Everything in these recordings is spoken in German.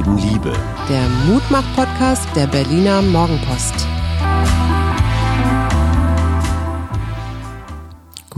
Leben Liebe. Der Mutmach-Podcast der Berliner Morgenpost.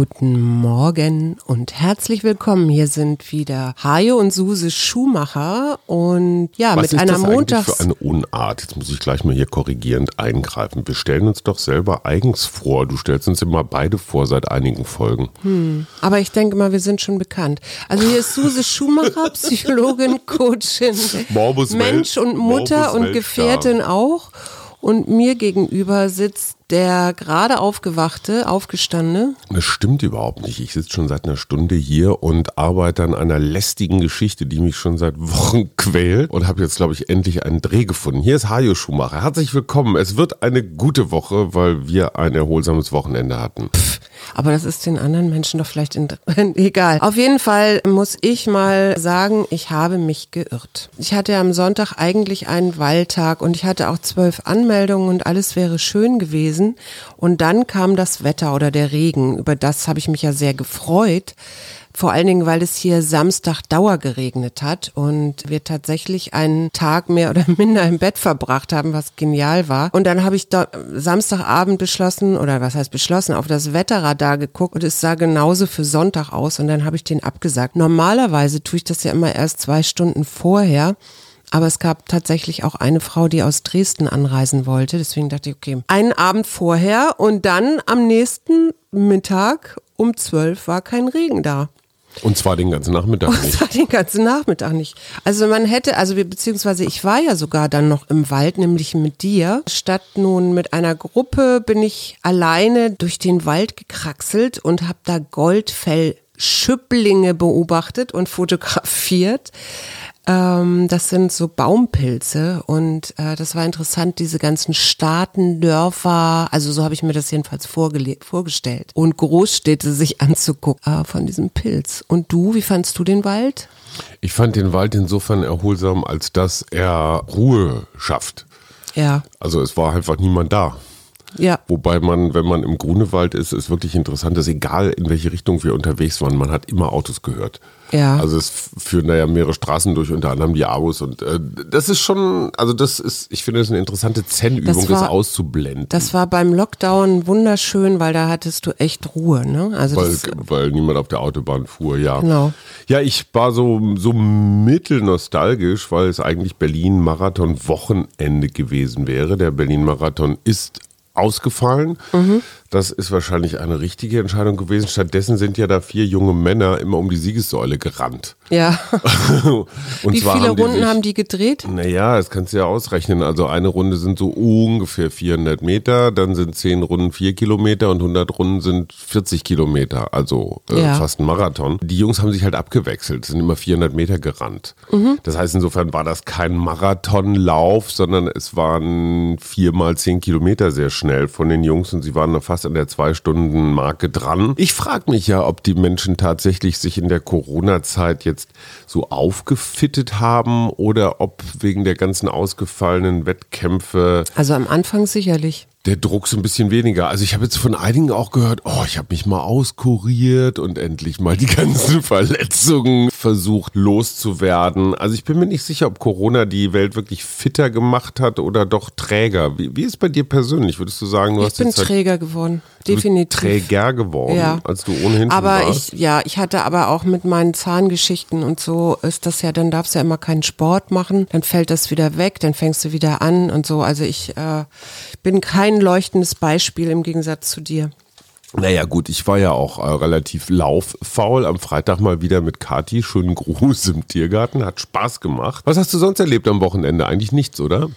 Guten Morgen und herzlich willkommen. Hier sind wieder Hajo und Suse Schumacher und ja, Was mit ist einer das eigentlich Montags für eine Unart? Jetzt muss ich gleich mal hier korrigierend eingreifen. Wir stellen uns doch selber eigens vor. Du stellst uns immer beide vor seit einigen Folgen. Aber ich denke mal, wir sind schon bekannt. Also hier ist Suse Schumacher, Psychologin, Coachin, Morbus Mensch Welt- und Mutter Morbus und. Gefährtin auch. Und mir gegenüber sitzt der gerade aufgewachte, aufgestandene. Das stimmt überhaupt nicht. Ich sitze schon seit einer Stunde hier und arbeite an einer lästigen Geschichte, die mich schon seit Wochen quält und habe jetzt, glaube ich, endlich einen Dreh gefunden. Hier ist Hajo Schumacher. Herzlich willkommen. Es wird eine gute Woche, weil wir ein erholsames Wochenende hatten. Aber das ist den anderen Menschen doch vielleicht egal. Auf jeden Fall muss ich mal sagen, ich habe mich geirrt. Ich hatte am Sonntag eigentlich einen Wahltag und ich hatte auch zwölf Anmeldungen und alles wäre schön gewesen. Und dann kam das Wetter oder der Regen. Über das habe ich mich ja sehr gefreut. Vor allen Dingen, weil es hier Samstag Dauer geregnet hat und wir tatsächlich einen Tag mehr oder minder im Bett verbracht haben, was genial war. Und dann habe ich dort Samstagabend beschlossen, oder was heißt beschlossen, auf das Wetterradar geguckt und es sah genauso für Sonntag aus und dann habe ich den abgesagt. Normalerweise tue ich das ja immer erst zwei Stunden vorher. Aber es gab tatsächlich auch eine Frau, die aus Dresden anreisen wollte. Deswegen dachte ich, okay, einen Abend vorher und dann am nächsten Mittag um zwölf war kein Regen da. Und zwar den ganzen Nachmittag Und nicht. zwar den ganzen Nachmittag nicht. Also man hätte, also wir, beziehungsweise ich war ja sogar dann noch im Wald, nämlich mit dir. Statt nun mit einer Gruppe bin ich alleine durch den Wald gekraxelt und habe da Goldfell-Schüpplinge beobachtet und fotografiert. Ähm, das sind so Baumpilze und äh, das war interessant, diese ganzen Staaten, Dörfer, also so habe ich mir das jedenfalls vorgestellt und Großstädte sich anzugucken äh, von diesem Pilz. Und du, wie fandst du den Wald? Ich fand den Wald insofern erholsam, als dass er Ruhe schafft. Ja, Also es war einfach niemand da. ja, Wobei man, wenn man im Grunewald ist, ist wirklich interessant, dass egal in welche Richtung wir unterwegs waren, man hat immer Autos gehört. Ja. Also es führen da ja mehrere Straßen durch, unter anderem die Abos und äh, das ist schon, also das ist, ich finde das eine interessante Zen-Übung, Das das, auszublenden. das war beim Lockdown wunderschön, weil da hattest du echt Ruhe, ne? Also weil, das, weil niemand auf der Autobahn fuhr, ja. Genau. Ja, ich war so, so mittelnostalgisch, weil es eigentlich Berlin-Marathon-Wochenende gewesen wäre. Der Berlin-Marathon ist ausgefallen. Mhm. Das ist wahrscheinlich eine richtige Entscheidung gewesen. Stattdessen sind ja da vier junge Männer immer um die Siegessäule gerannt. ja. Und Wie viele haben Runden sich- haben die gedreht? naja, das kannst du ja ausrechnen. Also eine Runde sind so ungefähr 400 Meter, dann sind 10 Runden 4 Kilometer und 100 Runden sind 40 Kilometer, also äh, Ja. fast ein Marathon. Die Jungs haben sich halt abgewechselt, sind immer 400 Meter gerannt. Mhm. Das heißt, insofern war das kein Marathonlauf, sondern es waren vier mal 10 Kilometer sehr schnell von den Jungs und sie waren da fast an der Zwei-Stunden-Marke dran. Ich frage mich ja, ob die Menschen tatsächlich sich in der Corona-Zeit jetzt so aufgefittet haben oder ob wegen der ganzen ausgefallenen Wettkämpfe Also am Anfang sicherlich. Der Druck so ein bisschen weniger. Also ich habe jetzt von einigen auch gehört, oh, ich habe mich mal auskuriert und endlich mal die ganzen Verletzungen versucht loszuwerden. Also ich bin mir nicht sicher, ob Corona die Welt wirklich fitter gemacht hat oder doch träger. Wie, wie ist bei dir persönlich? Würdest du sagen, du Ich hast bin jetzt halt- träger geworden. Definitiv. träger geworden, Ja. als du ohnehin schon Aber warst? ich, ja, ich hatte aber auch mit meinen Zahngeschichten und so ist das ja, dann darfst du ja immer keinen Sport machen, dann fällt das wieder weg, dann fängst du wieder an und so. Also ich äh, bin kein leuchtendes Beispiel im Gegensatz zu dir. Naja gut, ich war ja auch äh, relativ lauffaul. Am Freitag mal wieder mit Kati. Schönen Gruß im Tiergarten. Hat Spaß gemacht. Was hast du sonst erlebt am Wochenende? Eigentlich nichts, oder?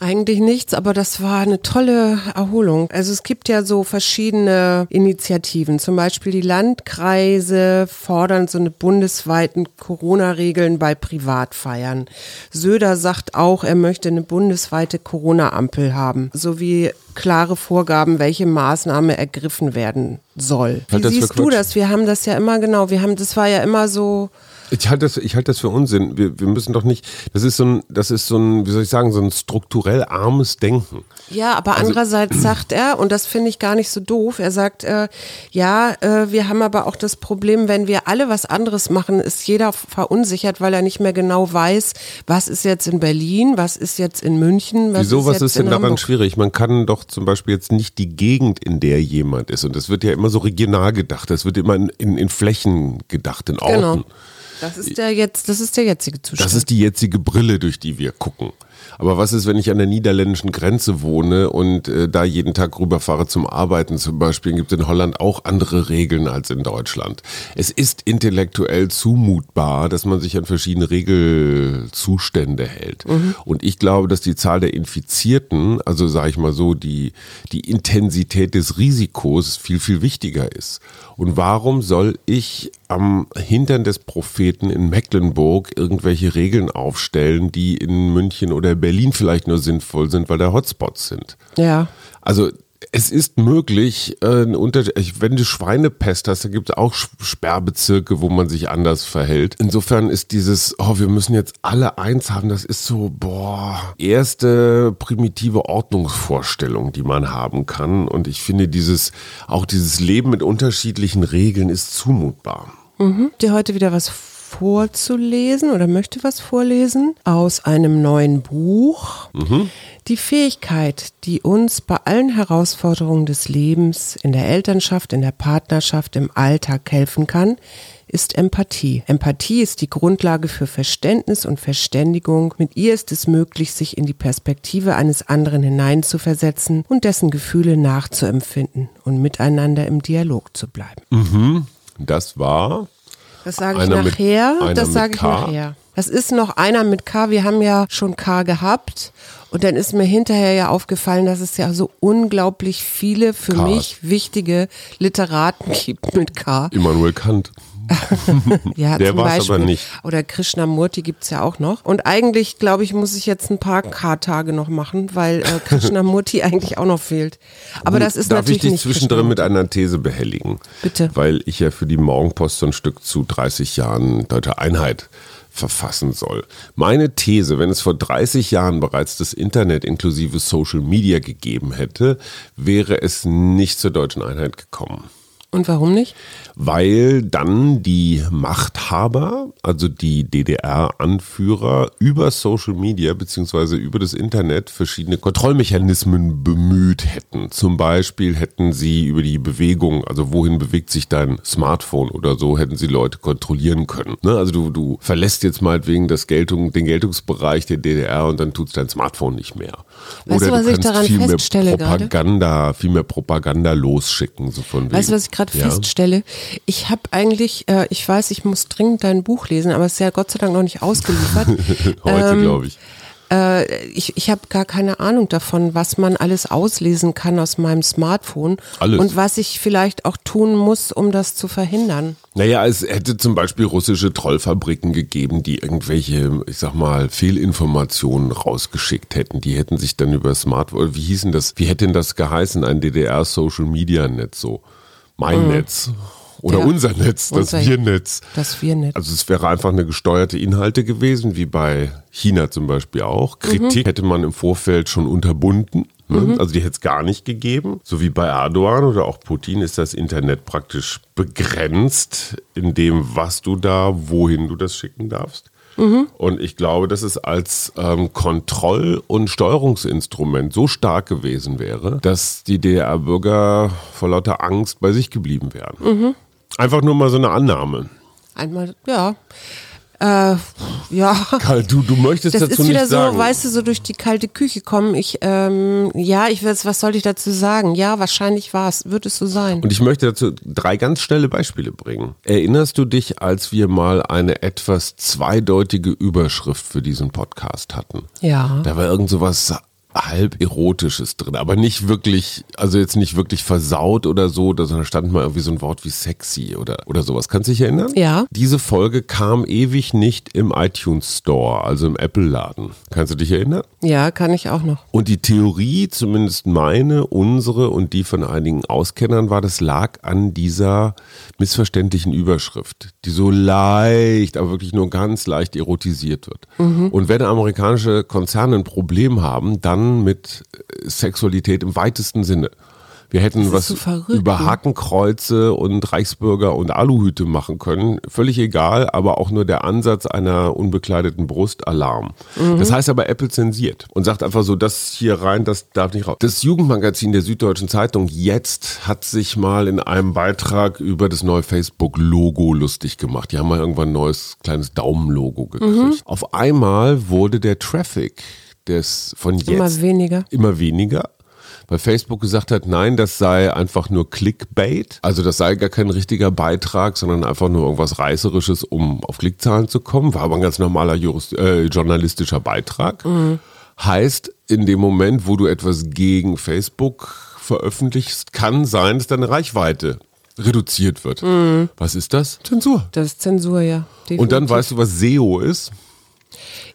Eigentlich nichts, aber das war eine tolle Erholung. Also es gibt ja so verschiedene Initiativen. Zum Beispiel die Landkreise fordern so eine bundesweiten Corona-Regeln bei Privatfeiern. Söder sagt auch, er möchte eine bundesweite Corona-Ampel haben, sowie klare Vorgaben, welche Maßnahme ergriffen werden soll. Wie siehst du das? Wir haben das ja immer genau, wir haben, das war ja immer so Ich halte das, ich halte das für Unsinn. Wir, wir müssen doch nicht, das ist so ein, das ist so ein, wie soll ich sagen, so ein strukturell armes Denken. Ja, aber also, andererseits sagt er, und das finde ich gar nicht so doof, er sagt, äh, ja, äh, wir haben aber auch das Problem, wenn wir alle was anderes machen, ist jeder verunsichert, weil er nicht mehr genau weiß, was ist jetzt in Berlin, was ist jetzt in München, was Wieso, ist was jetzt ist denn daran Hamburg. schwierig? Man kann doch zum Beispiel jetzt nicht die Gegend, in der jemand ist, und das wird ja immer so regional gedacht, das wird immer in, in, in Flächen gedacht, in Orten. Genau. Das ist der jetzt, das ist der jetzige Zustand. Das ist die jetzige Brille, durch die wir gucken. Aber was ist, wenn ich an der niederländischen Grenze wohne und äh, da jeden Tag rüberfahre zum Arbeiten zum Beispiel? Gibt es in Holland auch andere Regeln als in Deutschland. Es ist intellektuell zumutbar, dass man sich an verschiedene Regelzustände hält. Und ich glaube, dass die Zahl der Infizierten, also sage ich mal so, die, die Intensität des Risikos viel, viel wichtiger ist. Und warum soll ich am Hintern des Propheten in Mecklenburg irgendwelche Regeln aufstellen, die in München oder Berlin vielleicht nur sinnvoll sind, weil da Hotspots sind? ja. Also es ist möglich, äh, wenn du Schweinepest hast, da gibt es auch Sperrbezirke, wo man sich anders verhält. Insofern ist dieses, oh, wir müssen jetzt alle eins haben, das ist so, boah, erste primitive Ordnungsvorstellung, die man haben kann. Und ich finde dieses, auch dieses Leben mit unterschiedlichen Regeln ist zumutbar. Mhm. Dir heute wieder was vorzulesen oder möchte was vorlesen aus einem neuen Buch. Die Fähigkeit, die uns bei allen Herausforderungen des Lebens, in der Elternschaft, in der Partnerschaft, im Alltag helfen kann, ist Empathie. Empathie ist die Grundlage für Verständnis und Verständigung. Mit ihr ist es möglich, sich in die Perspektive eines anderen hineinzuversetzen und dessen Gefühle nachzuempfinden und miteinander im Dialog zu bleiben. Das war Das sage ich mit- nachher. einer das mit sage ich K? nachher. Das ist noch einer mit K. Wir haben ja schon K gehabt. Und dann ist mir hinterher ja aufgefallen, dass es ja so unglaublich viele für Ks. mich wichtige Literaten gibt mit K. Immanuel Kant. Ja, Der war's Beispiel. aber nicht. Oder Krishnamurti gibt's ja auch noch. Und eigentlich, glaube ich, muss ich jetzt ein paar K-Tage noch machen, weil äh, Krishnamurti eigentlich auch noch fehlt. Aber das ist Darf natürlich ich dich zwischendrin mit einer These behelligen? Bitte. Weil ich ja für die Morgenpost so ein Stück zu 30 Jahren Deutsche Einheit verfassen soll. Meine These, wenn es vor 30 Jahren bereits das Internet inklusive Social Media gegeben hätte, wäre es nicht zur deutschen Einheit gekommen. Und warum nicht? Weil dann die Machthaber, also die DDR-Anführer, über Social Media beziehungsweise über das Internet verschiedene Kontrollmechanismen bemüht hätten. Zum Beispiel hätten sie über die Bewegung, also wohin bewegt sich dein Smartphone oder so, hätten sie Leute kontrollieren können. Ne? Also du, du verlässt jetzt meinetwegen das Geltung, den Geltungsbereich der DDR und dann tut's dein Smartphone nicht mehr. Weißt du, was ich daran viel mehr feststelle gerade? Propaganda, viel mehr Propaganda losschicken. So von Weißt du, was ich gerade Ja. feststelle? Ich habe eigentlich, äh, ich weiß, ich muss dringend dein Buch lesen, aber es ist ja Gott sei Dank noch nicht ausgeliefert. Heute, Ähm, glaube ich. äh, ich ich habe gar keine Ahnung davon, was man alles auslesen kann aus meinem Smartphone Alles. und was ich vielleicht auch tun muss, um das zu verhindern. Naja, es hätte zum Beispiel russische Trollfabriken gegeben, die irgendwelche, ich sag mal, Fehlinformationen rausgeschickt hätten. Die hätten sich dann über Smartphone, wie hießen das, wie hätte denn das geheißen, ein DDR-Social-Media-Netz so? Mein Netz. Oder Ja. unser Netz, das Unser- Wir-Netz. Das wir nicht. Also es wäre einfach eine gesteuerte Inhalte gewesen, wie bei China zum Beispiel auch. Kritik hätte man im Vorfeld schon unterbunden. Ne? Also die hätte es gar nicht gegeben. So wie bei Erdogan oder auch Putin ist das Internet praktisch begrenzt in dem, was du da, wohin du das schicken darfst. Und ich glaube, dass es als ähm, Kontroll- und Steuerungsinstrument so stark gewesen wäre, dass die DDR-Bürger vor lauter Angst bei sich geblieben wären. Einfach nur mal so eine Annahme. Einmal, ja. Äh, ja. Karl, du, du möchtest Das dazu ist wieder so, sagen. weißt du, so durch die kalte Küche kommen. Ich, ähm, ja, ich weiß, was soll ich dazu sagen? Ja, wahrscheinlich war es, wird es so sein. Und ich möchte dazu drei ganz schnelle Beispiele bringen. Erinnerst du dich, als wir mal eine etwas zweideutige Überschrift für diesen Podcast hatten? Ja. Da war irgend sowas halb Erotisches drin, aber nicht wirklich, also jetzt nicht wirklich versaut oder so, da stand mal irgendwie so ein Wort wie sexy oder, oder sowas. Kannst du dich erinnern? Ja. Diese Folge kam ewig nicht im iTunes Store, also im Apple-Laden. Kannst du dich erinnern? Ja, kann ich auch noch. Und die Theorie, zumindest meine, unsere und die von einigen Auskennern, war, das lag an dieser missverständlichen Überschrift, die so leicht, aber wirklich nur ganz leicht erotisiert wird. Mhm. Und wenn amerikanische Konzerne ein Problem haben, dann mit Sexualität im weitesten Sinne. Wir hätten was so verrückt, über ne? Hakenkreuze und Reichsbürger und Aluhüte machen können. Völlig egal, aber auch nur der Ansatz einer unbekleideten Brust Alarm. Mhm. Das heißt aber, Apple zensiert und sagt einfach so, das hier rein, das darf nicht raus. Das Jugendmagazin der Süddeutschen Zeitung jetzt hat sich mal in einem Beitrag über das neue Facebook-Logo lustig gemacht. Die haben mal irgendwann ein neues kleines Daumenlogo gekriegt. Mhm. Auf einmal wurde der Traffic des von jetzt Immer weniger. immer weniger. Weil Facebook gesagt hat, nein, das sei einfach nur Clickbait. Also das sei gar kein richtiger Beitrag, sondern einfach nur irgendwas Reißerisches, um auf Klickzahlen zu kommen. War aber ein ganz normaler Jurist, äh, journalistischer Beitrag. Heißt, in dem Moment, wo du etwas gegen Facebook veröffentlichst, kann sein, dass deine Reichweite reduziert wird. Was ist das? Zensur. Das ist Zensur, ja. Und dann definitiv. weißt du, was SEO ist?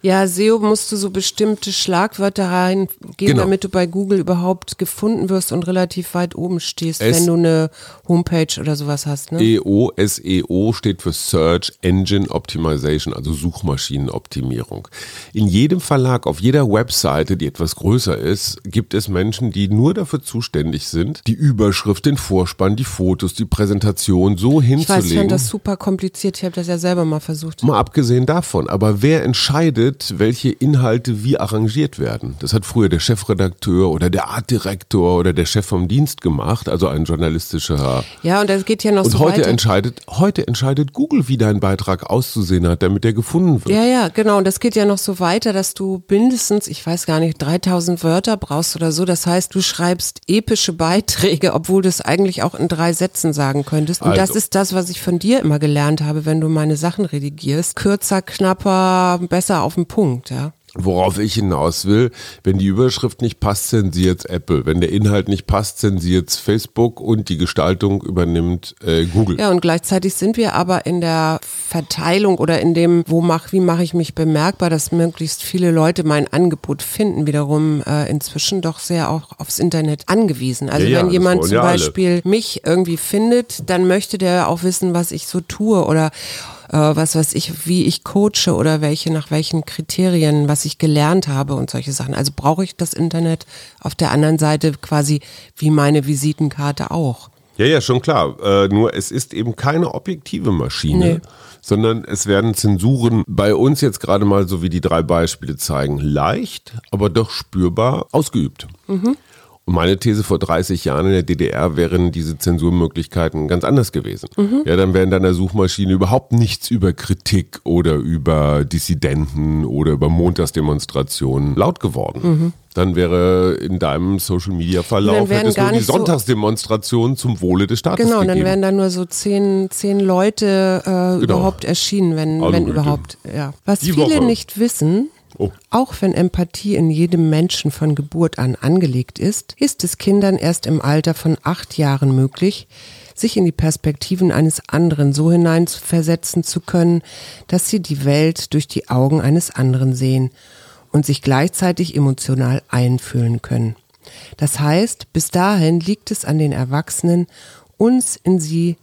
Ja, SEO musst du so bestimmte Schlagwörter reingeben, Genau. damit du bei Google überhaupt gefunden wirst und relativ weit oben stehst, Es- wenn du eine Homepage oder sowas hast. Ne? EO, SEO steht für Search Engine Optimization, also Suchmaschinenoptimierung. In jedem Verlag, auf jeder Webseite, die etwas größer ist, gibt es Menschen, die nur dafür zuständig sind, die Überschrift, den Vorspann, die Fotos, die Präsentation so ich weiß, ich hinzulegen. fand das super kompliziert. Ich habe das ja selber mal versucht. Mal abgesehen davon, aber wer entscheidet, welche Inhalte wie arrangiert werden? Das hat früher der Chefredakteur oder der Artdirektor oder der Chef vom Dienst gemacht, also ein journalistischer Ja, und das geht ja noch und so heute weiter. entscheidet, heute entscheidet Google, wie dein Beitrag auszusehen hat, damit er gefunden wird. Ja, ja, genau. Und das geht ja noch so weiter, dass du mindestens, ich weiß gar nicht, 3000 Wörter brauchst oder so. Das heißt, du schreibst epische Beiträge, obwohl du es eigentlich auch in drei Sätzen sagen könntest. Und das Also. ist das, was ich von dir immer gelernt habe, wenn du meine Sachen redigierst. Kürzer, knapper, besser auf den Punkt, ja. Worauf ich hinaus will, wenn die Überschrift nicht passt, zensiert's Apple. Wenn der Inhalt nicht passt, zensiert's Facebook und die Gestaltung übernimmt äh, Google. Ja, und gleichzeitig sind wir aber in der Verteilung oder in dem, wo mach, wie mache ich mich bemerkbar, dass möglichst viele Leute mein Angebot finden, wiederum äh, inzwischen doch sehr auch aufs Internet angewiesen. Also Ja, ja, wenn das jemand zum ja alle. Beispiel mich irgendwie findet, dann möchte der auch wissen, was ich so tue oder äh, was weiß ich, wie ich coache oder welche, nach welchen Kriterien, was ich gelernt habe und solche Sachen. Also brauche ich das Internet auf der anderen Seite quasi wie meine Visitenkarte auch. Ja, ja, schon klar. Äh, nur es ist eben keine objektive Maschine, Nee. sondern es werden Zensuren bei uns jetzt gerade mal, so wie die drei Beispiele zeigen, leicht, aber doch spürbar ausgeübt. Und meine These vor 30 Jahren in der DDR wären diese Zensurmöglichkeiten ganz anders gewesen. Ja, dann wäre in deiner Suchmaschine überhaupt nichts über Kritik oder über Dissidenten oder über Montagsdemonstrationen laut geworden. Dann wäre in deinem Social Media Verlauf hättest gar du die nicht so- Sonntagsdemonstration zum Wohle des Staates Genau, gegeben. dann wären da nur so zehn, zehn Leute äh, überhaupt erschienen, wenn, wenn Aluhüte. überhaupt. Ja. Was Die viele Woche. nicht wissen, Oh. auch wenn Empathie in jedem Menschen von Geburt an angelegt ist, ist es Kindern erst im Alter von acht Jahren möglich, sich in die Perspektiven eines anderen so hineinversetzen zu können, dass sie die Welt durch die Augen eines anderen sehen und sich gleichzeitig emotional einfühlen können. Das heißt, bis dahin liegt es an den Erwachsenen, uns in sie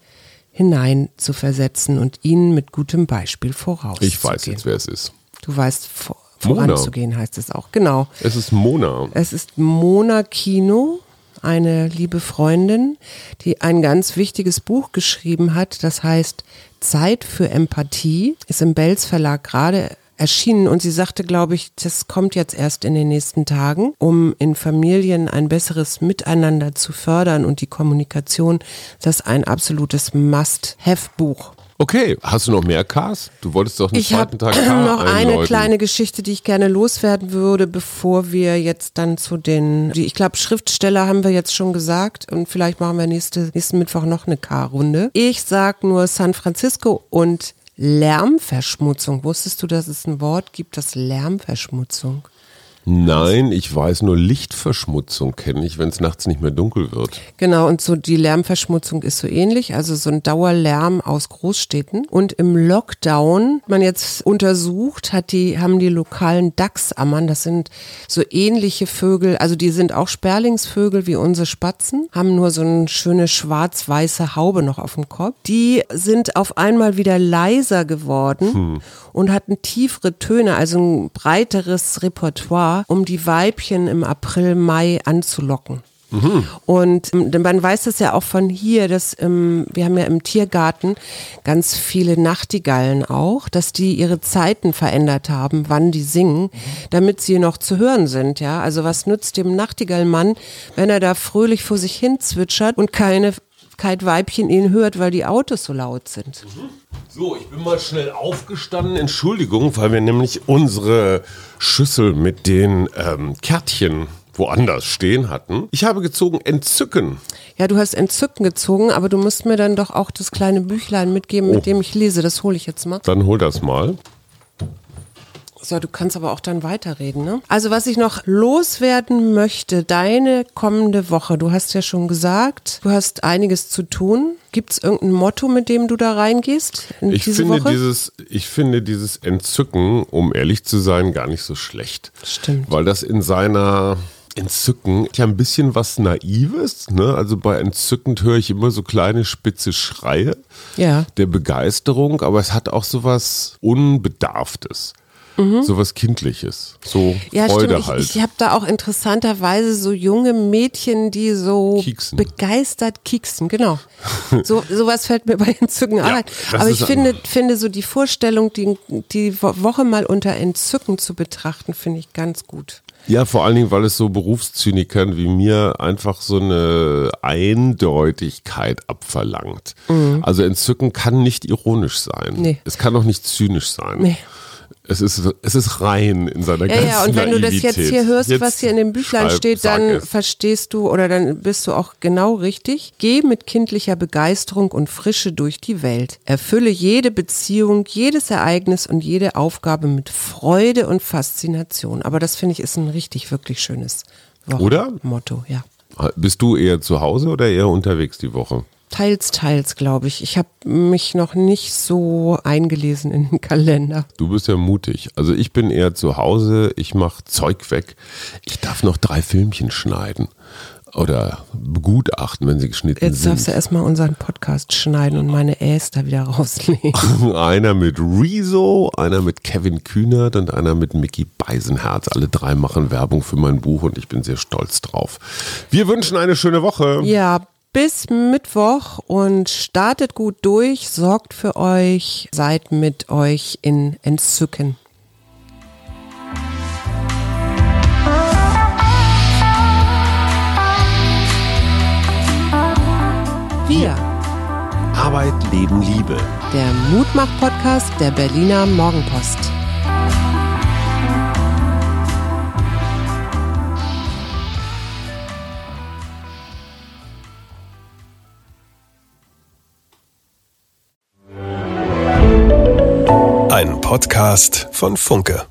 hinein zu versetzen und ihnen mit gutem Beispiel vorauszugehen. Ich weiß jetzt, wer es ist. Du weißt, vor. Voranzugehen heißt es auch. Genau. Es ist Mona. Es ist Mona Kino, eine liebe Freundin, die ein ganz wichtiges Buch geschrieben hat. Das heißt Zeit für Empathie. Ist im Belz Verlag gerade erschienen und sie sagte, glaube ich, das kommt jetzt erst in den nächsten Tagen, um in Familien ein besseres Miteinander zu fördern und die Kommunikation. Das ist ein absolutes Must-Have-Buch. Okay, hast du noch mehr Cars? Du wolltest doch einen Ich habe zweiten Tag Car noch eine einläuten. kleine Geschichte, die ich gerne loswerden würde, bevor wir jetzt dann zu den, die, ich glaube, Schriftsteller haben wir jetzt schon gesagt und vielleicht machen wir nächste, nächsten Mittwoch noch eine K-Runde. Ich sag nur San Francisco und Lärmverschmutzung. Wusstest du, dass es ein Wort gibt, das Lärmverschmutzung? Nein, ich weiß nur Lichtverschmutzung kenne ich, wenn es nachts nicht mehr dunkel wird. Genau, und so die Lärmverschmutzung ist so ähnlich, also so ein Dauerlärm aus Großstädten. Und im Lockdown, man jetzt untersucht, hat die, haben die lokalen Dachsammern, das sind so ähnliche Vögel, also die sind auch Sperlingsvögel wie unsere Spatzen, haben nur so eine schöne schwarz-weiße Haube noch auf dem Kopf. Die sind auf einmal wieder leiser geworden hm. und hatten tiefere Töne, also ein breiteres Repertoire, um die Weibchen im April, Mai anzulocken. Mhm. Und ähm, man weiß es ja auch von hier, dass ähm, wir haben ja im Tiergarten ganz viele Nachtigallen auch, dass die ihre Zeiten verändert haben, wann die singen, damit sie noch zu hören sind. Ja, also was nützt dem Nachtigallmann, wenn er da fröhlich vor sich hin zwitschert und keine kein Weibchen ihn hört, weil die Autos so laut sind. So, ich bin mal schnell aufgestanden. Entschuldigung, weil wir nämlich unsere Schüssel mit den ähm, Kärtchen woanders stehen hatten. Ich habe gezogen Entzücken. Ja, du hast Entzücken gezogen, aber du musst mir dann doch auch das kleine Büchlein mitgeben, oh. mit dem ich lese. Das hole ich jetzt mal. Dann hol das mal. So, du kannst aber auch dann weiterreden, ne? Also, was ich noch loswerden möchte, deine kommende Woche, du hast ja schon gesagt, du hast einiges zu tun. Gibt es irgendein Motto, mit dem du da reingehst? ich finde Woche? dieses, ich finde dieses Entzücken, um ehrlich zu sein, gar nicht so schlecht. Stimmt. Weil das in seiner Entzücken ja ein bisschen was Naives. Ne? Also bei Entzückend höre ich immer so kleine spitze Schreie ja. der Begeisterung, aber es hat auch so was Unbedarftes. Mhm. So was Kindliches, so ja, Freude stimmt. halt. Ich, ich habe da auch interessanterweise so junge Mädchen, die so Kieksen. begeistert kieksen, genau. So sowas fällt mir bei Entzücken ja, ein. Aber ich finde, finde so die Vorstellung, die, die Woche mal unter Entzücken zu betrachten, finde ich ganz gut. Ja, vor allen Dingen, weil es so Berufszynikern wie mir einfach so eine Eindeutigkeit abverlangt. Mhm. Also Entzücken kann nicht ironisch sein. Nee. Es kann auch nicht zynisch sein. Nee. Es ist, es ist rein in seiner ja, ganzen Ja, und wenn Naivität. du das jetzt hier hörst, jetzt was hier in dem Büchlein schreib, steht, dann es. verstehst du oder dann bist du auch genau richtig. Geh mit kindlicher Begeisterung und Frische durch die Welt. Erfülle jede Beziehung, jedes Ereignis und jede Aufgabe mit Freude und Faszination. Aber das finde ich ist ein richtig, wirklich schönes Wochen oder? Motto, ja. Bist du eher zu Hause oder eher unterwegs die Woche? Teils, teils, glaube ich. Ich habe mich noch nicht so eingelesen in den Kalender. Du bist ja mutig. Also ich bin eher zu Hause, ich mache Zeug weg. Ich darf noch drei Filmchen schneiden oder begutachten, wenn sie geschnitten Jetzt sind. Jetzt darfst du erstmal unseren Podcast schneiden und meine Äs da wieder rauslegen. einer mit Rezo, einer mit Kevin Kühnert und einer mit Mickey Beisenherz. Alle drei machen Werbung für mein Buch und ich bin sehr stolz drauf. Wir wünschen eine schöne Woche. Ja, bis Mittwoch und startet gut durch, sorgt für euch, seid mit euch in Entzücken. Wir. Arbeit, Leben, Liebe. Der Mutmach-Podcast der Berliner Morgenpost. Podcast von Funke.